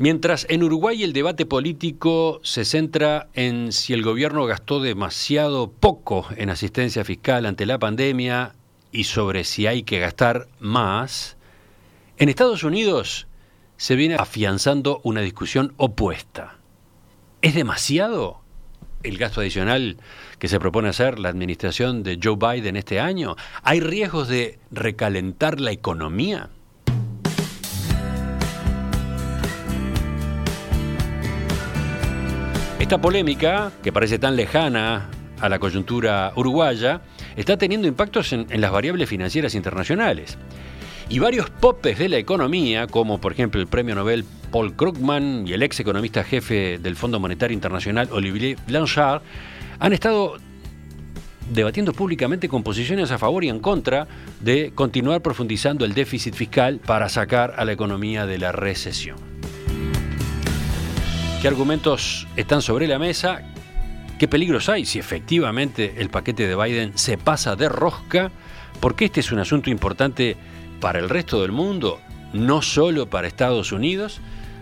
Mientras en Uruguay el debate político se centra en si el gobierno gastó demasiado poco en asistencia fiscal ante la pandemia y sobre si hay que gastar más, en Estados Unidos se viene afianzando una discusión opuesta. ¿Es demasiado el gasto adicional que se propone hacer la administración de Joe Biden este año? ¿Hay riesgos de recalentar la economía? Esta polémica, que parece tan lejana a la coyuntura uruguaya, está teniendo impactos en, las variables financieras internacionales. Y varios popes de la economía, como por ejemplo el premio Nobel Paul Krugman y el ex economista jefe del Fondo Monetario Internacional Olivier Blanchard, han estado debatiendo públicamente con posiciones a favor y en contra de continuar profundizando el déficit fiscal para sacar a la economía de la recesión. ¿Qué argumentos están sobre la mesa? ¿Qué peligros hay si efectivamente el paquete de Biden se pasa de rosca? Porque este es un asunto importante para el resto del mundo, no solo para Estados Unidos.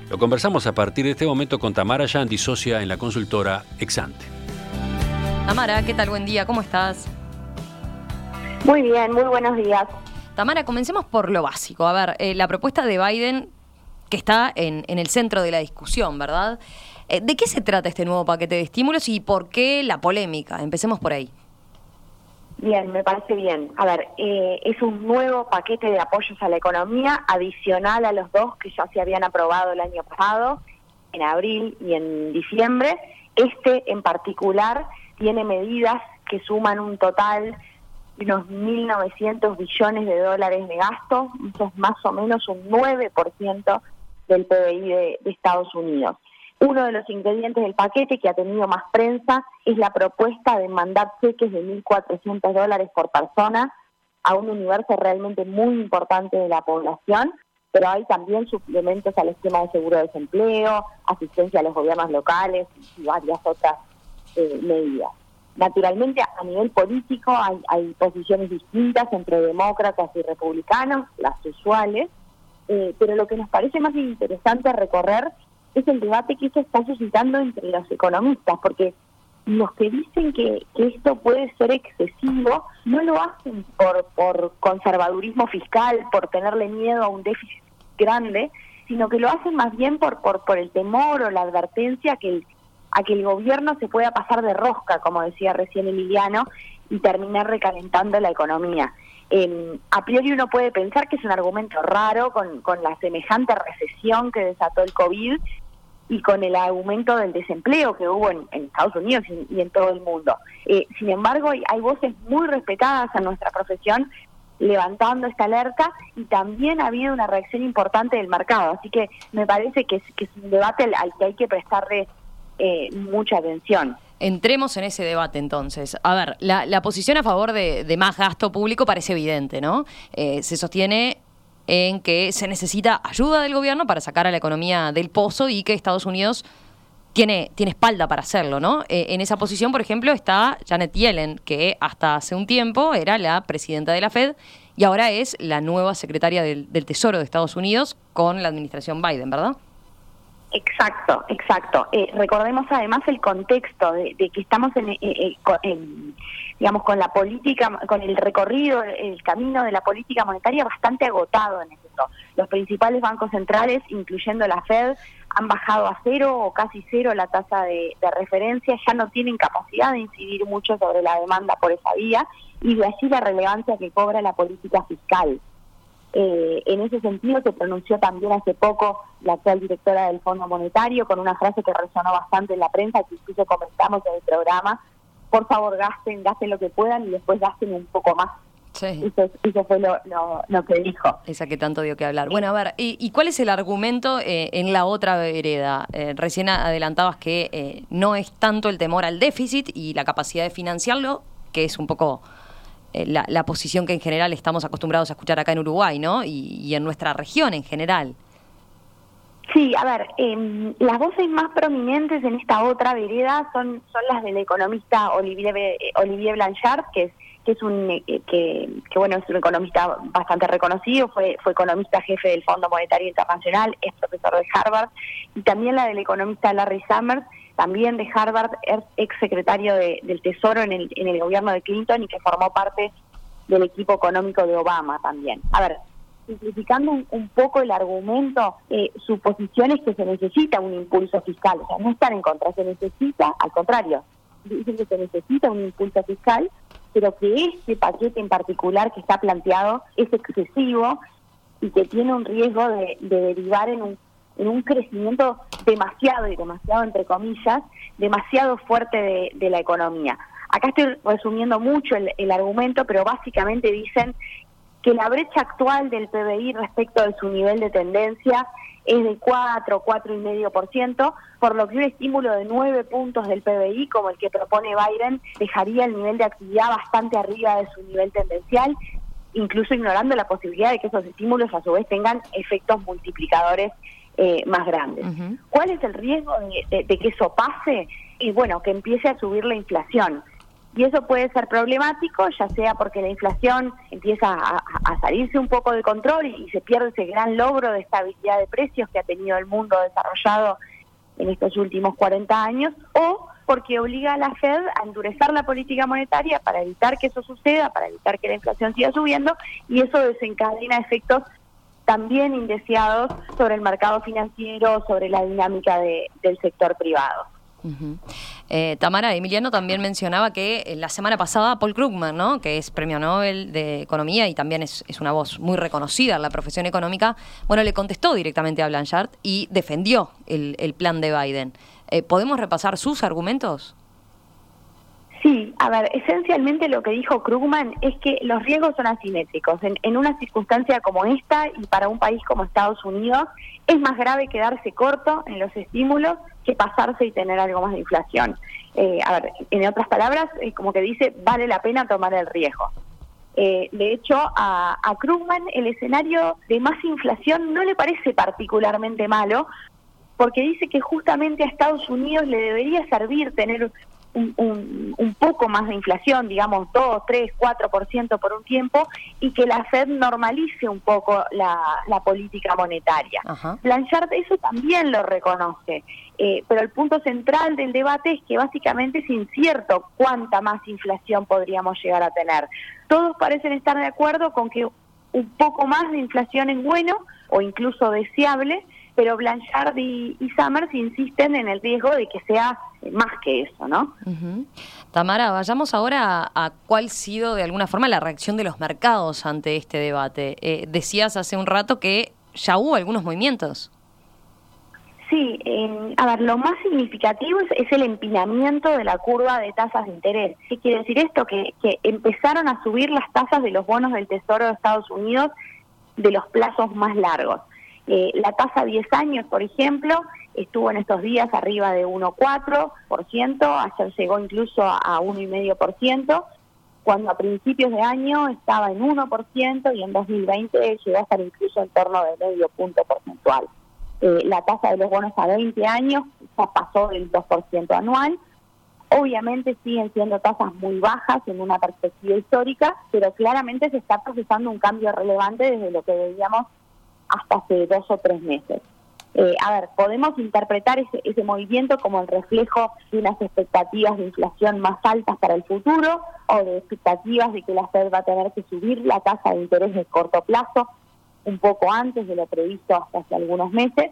Lo conversamos a partir de este momento con Tamara Yandy, socia en la consultora Exante. Tamara, ¿qué tal? Buen día, ¿cómo estás? Muy bien, muy buenos días. Tamara, comencemos por lo básico. A ver, eh, la propuesta de Biden que está en, en el centro de la discusión, ¿verdad? Eh, ¿De qué se trata este nuevo paquete de estímulos y por qué la polémica? Empecemos por ahí. Bien, me parece bien. A ver, eh, es un nuevo paquete de apoyos a la economía adicional a los dos que ya se habían aprobado el año pasado, en abril y en diciembre. Este en particular tiene medidas que suman un total de unos 1.900 billones de dólares de gasto, eso es más o menos un 9% del PBI de, Estados Unidos. Uno de los ingredientes del paquete que ha tenido más prensa es la propuesta de mandar cheques de 1.400 dólares por persona a un universo realmente muy importante de la población, pero hay también suplementos al esquema de seguro de desempleo, asistencia a los gobiernos locales y varias otras eh, medidas. Naturalmente, a nivel político hay, hay posiciones distintas entre demócratas y republicanos, las usuales, eh, pero lo que nos parece más interesante recorrer es el debate que se está suscitando entre los economistas, porque los que dicen que, esto puede ser excesivo no lo hacen por, por conservadurismo fiscal, por tenerle miedo a un déficit grande, sino que lo hacen más bien por, por, por el temor o la advertencia que a que el gobierno se pueda pasar de rosca, como decía recién Emiliano, y terminar recalentando la economía. Eh, a priori uno puede pensar que es un argumento raro con, la semejante recesión que desató el COVID y con el aumento del desempleo que hubo en, Estados Unidos y, en todo el mundo. Eh, sin embargo, hay, voces muy respetadas en nuestra profesión levantando esta alerta y también ha habido una reacción importante del mercado. Así que me parece que es, que es un debate al, que hay que prestarle eh, mucha atención. Entremos en ese debate entonces. A ver, la, posición a favor de, más gasto público parece evidente, ¿no? Eh, se sostiene en que se necesita ayuda del gobierno para sacar a la economía del pozo y que Estados Unidos tiene, tiene espalda para hacerlo, ¿no? Eh, en esa posición, por ejemplo, está Janet Yellen, que hasta hace un tiempo era la presidenta de la Fed y ahora es la nueva secretaria del Tesoro de Estados Unidos con la administración Biden, ¿verdad? Exacto, exacto. Eh, recordemos además el contexto de, que estamos eh, eh, en, digamos, con la política, con el recorrido, el camino de la política monetaria bastante agotado en esto. Los principales bancos centrales, incluyendo la Fed, han bajado a cero o casi cero la tasa de, de referencia, ya no tienen capacidad de incidir mucho sobre la demanda por esa vía y de allí la relevancia que cobra la política fiscal. Eh, en ese sentido se pronunció también hace poco la actual directora del Fondo Monetario con una frase que resonó bastante en la prensa, que incluso comentamos en el programa, por favor gasten, gasten lo que puedan y después gasten un poco más. Sí. Eso, fue lo, que dijo. Esa que tanto dio que hablar. Bueno, a ver, ¿y, cuál es el argumento eh, en la otra vereda? Eh, recién adelantabas que no es tanto el temor al déficit y la capacidad de financiarlo, que es un poco eh, la, posición que en general estamos acostumbrados a escuchar acá en Uruguay, ¿no? Y, en nuestra región en general. Sí, a ver, em, las voces más prominentes en esta otra vereda son, son las del economista Olivier, Olivier Blanchard, que es, que es un eh, que, bueno es un economista bastante reconocido, fue fue economista jefe del Fondo Monetario Internacional, es profesor de Harvard y también la del economista Larry Summers, también de Harvard, ex secretario del Tesoro en el en el gobierno de Clinton y que formó parte del equipo económico de Obama también. A ver, simplificando un, poco el argumento, eh, su posición es que se necesita un impulso fiscal, o sea, no están en contra, se necesita, al contrario, dicen que se necesita un impulso fiscal, pero que este paquete en particular que está planteado es excesivo y que tiene un riesgo de, derivar en un, en un crecimiento demasiado, y demasiado entre comillas, demasiado fuerte de, la economía. Acá estoy resumiendo mucho el, el argumento, pero básicamente dicen que la brecha actual del PBI respecto de su nivel de tendencia es de 4, 4,5%, por lo que un estímulo de 9 puntos del PBI, como el que propone Biden, dejaría el nivel de actividad bastante arriba de su nivel tendencial, incluso ignorando la posibilidad de que esos estímulos a su vez tengan efectos multiplicadores eh, más grandes. ¿Cuál es el riesgo de, de que eso pase? Y bueno, que empiece a subir la inflación y eso puede ser problemático, ya sea porque la inflación empieza a, salirse un poco de control y, se pierde ese gran logro de estabilidad de precios que ha tenido el mundo desarrollado en estos últimos 40 años, o porque obliga a la Fed a endurecer la política monetaria para evitar que eso suceda, para evitar que la inflación siga subiendo, y eso desencadena efectos también indeseados sobre el mercado financiero, sobre la dinámica del sector privado. Eh, Tamara Emiliano también mencionaba que eh, la semana pasada Paul Krugman, ¿no? que es premio Nobel de Economía y también es, una voz muy reconocida en la profesión económica, bueno, le contestó directamente a Blanchard y defendió el, plan de Biden. Eh, ¿Podemos repasar sus argumentos? Sí, a ver, esencialmente lo que dijo Krugman es que los riesgos son asimétricos. En, una circunstancia como esta y para un país como Estados Unidos, es más grave quedarse corto en los estímulos que pasarse y tener algo más de inflación. Eh, a ver, en otras palabras, como que dice, vale la pena tomar el riesgo. Eh, de hecho, a, a Krugman el escenario de más inflación no le parece particularmente malo, porque dice que justamente a Estados Unidos le debería servir tener un, un, poco más de inflación, digamos 2, 3, 4% por un tiempo, y que la Fed normalice un poco la, política monetaria. Blanchard eso también lo reconoce, eh, pero el punto central del debate es que básicamente es incierto cuánta más inflación podríamos llegar a tener. Todos parecen estar de acuerdo con que un poco más de inflación es bueno o incluso deseable, pero Blanchard y, Summers insisten en el riesgo de que sea más que eso, ¿no? Tamara, vayamos ahora a, cuál ha sido de alguna forma la reacción de los mercados ante este debate. Eh, decías hace un rato que ya hubo algunos movimientos. Sí, a ver, lo más significativo es, el empinamiento de la curva de tasas de interés. ¿Qué quiere decir esto? Que, que empezaron a subir las tasas de los bonos del Tesoro de Estados Unidos de los plazos más largos. Eh, la tasa 10 años, por ejemplo, estuvo en estos días arriba de 1,4%, ayer llegó incluso a 1,5%, cuando a principios de año estaba en 1% y en 2020 llegó a estar incluso en torno de medio punto porcentual. Eh, la tasa de los bonos a 20 años ya pasó del 2% anual. Obviamente siguen siendo tasas muy bajas en una perspectiva histórica, pero claramente se está procesando un cambio relevante desde lo que veíamos hasta hace dos o tres meses. Eh, a ver, podemos interpretar ese, ese movimiento como el reflejo de unas expectativas de inflación más altas para el futuro o de expectativas de que la Fed va a tener que subir la tasa de interés de corto plazo un poco antes de lo previsto hasta hace algunos meses.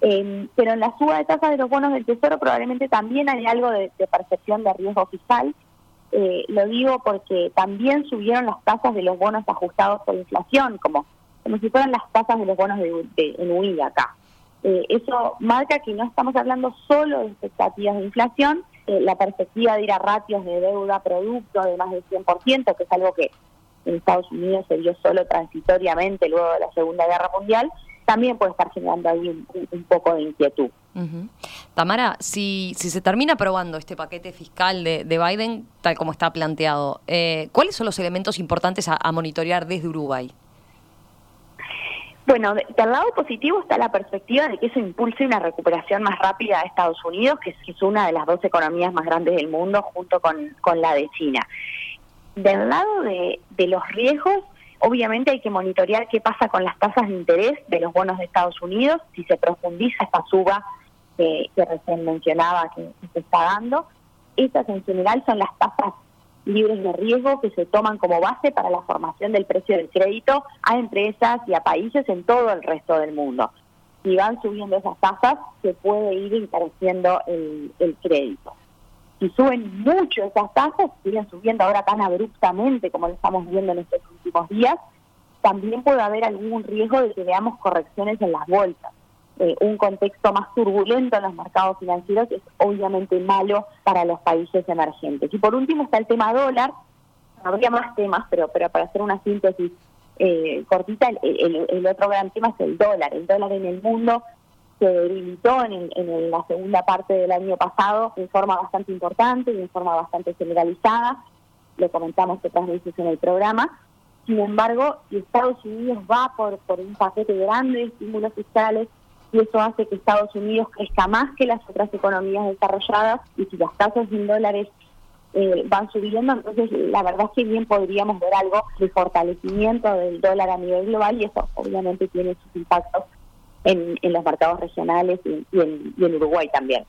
Eh, pero en la suba de tasas de los bonos del Tesoro probablemente también hay algo de, percepción de riesgo fiscal. Eh, lo digo porque también subieron las tasas de los bonos ajustados por inflación, como como si fueran las tasas de los bonos de, en acá. Eh, eso marca que no estamos hablando solo de expectativas de inflación, eh, la perspectiva de ir a ratios de deuda producto de más del 100%, que es algo que en Estados Unidos se vio solo transitoriamente luego de la Segunda Guerra Mundial, también puede estar generando ahí un, poco de inquietud. Tamara, si, si se termina aprobando este paquete fiscal de, Biden, tal como está planteado, eh, ¿cuáles son los elementos importantes a monitorear desde Uruguay? Bueno, del lado positivo está la perspectiva de que eso impulse una recuperación más rápida de Estados Unidos, que es, una de las dos economías más grandes del mundo junto con, la de China. Del lado de, los riesgos, obviamente hay que monitorear qué pasa con las tasas de interés de los bonos de Estados Unidos, si se profundiza esta suba que, recién mencionaba que, se está dando. Estas en general son las tasas libres de riesgo que se toman como base para la formación del precio del crédito a empresas y a países en todo el resto del mundo. Si van subiendo esas tasas, se puede ir encareciendo el crédito si suben mucho esas tasas, siguen subiendo ahora tan abruptamente como lo estamos viendo en estos últimos días, también puede haber algún riesgo de que veamos correcciones en las bolsas. Eh, un contexto más turbulento en los mercados financieros es obviamente malo para los países emergentes. Y por último está el tema dólar. Habría más temas, pero, pero para hacer una síntesis eh, cortita, el otro gran tema es el dólar. El dólar en el mundo se debilitó en, la segunda parte del año pasado en forma bastante importante y en forma bastante generalizada. Lo comentamos otras veces en el programa. Sin embargo, Estados Unidos va por, por un paquete grande de estímulos fiscales y eso hace que Estados Unidos crezca más que las otras economías desarrolladas y si las tasas en dólares eh, van subiendo, entonces la verdad es que bien podríamos ver algo de fortalecimiento del dólar a nivel global y eso obviamente tiene sus impactos en, los mercados regionales y, en, Uruguay también.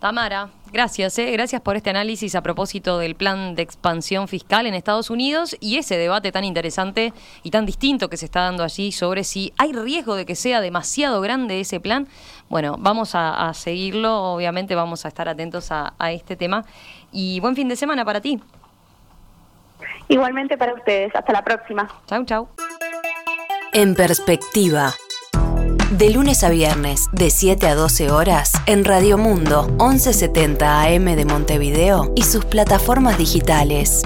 Tamara, gracias, ¿eh? gracias por este análisis a propósito del plan de expansión fiscal en Estados Unidos y ese debate tan interesante y tan distinto que se está dando allí sobre si hay riesgo de que sea demasiado grande ese plan. Bueno, vamos a, seguirlo, obviamente vamos a estar atentos a, a este tema y buen fin de semana para ti. Igualmente para ustedes, hasta la próxima. Chau, chau. En perspectiva de lunes a viernes, de 7 a 12 horas, en Radio Mundo, 1170 AM de Montevideo y sus plataformas digitales.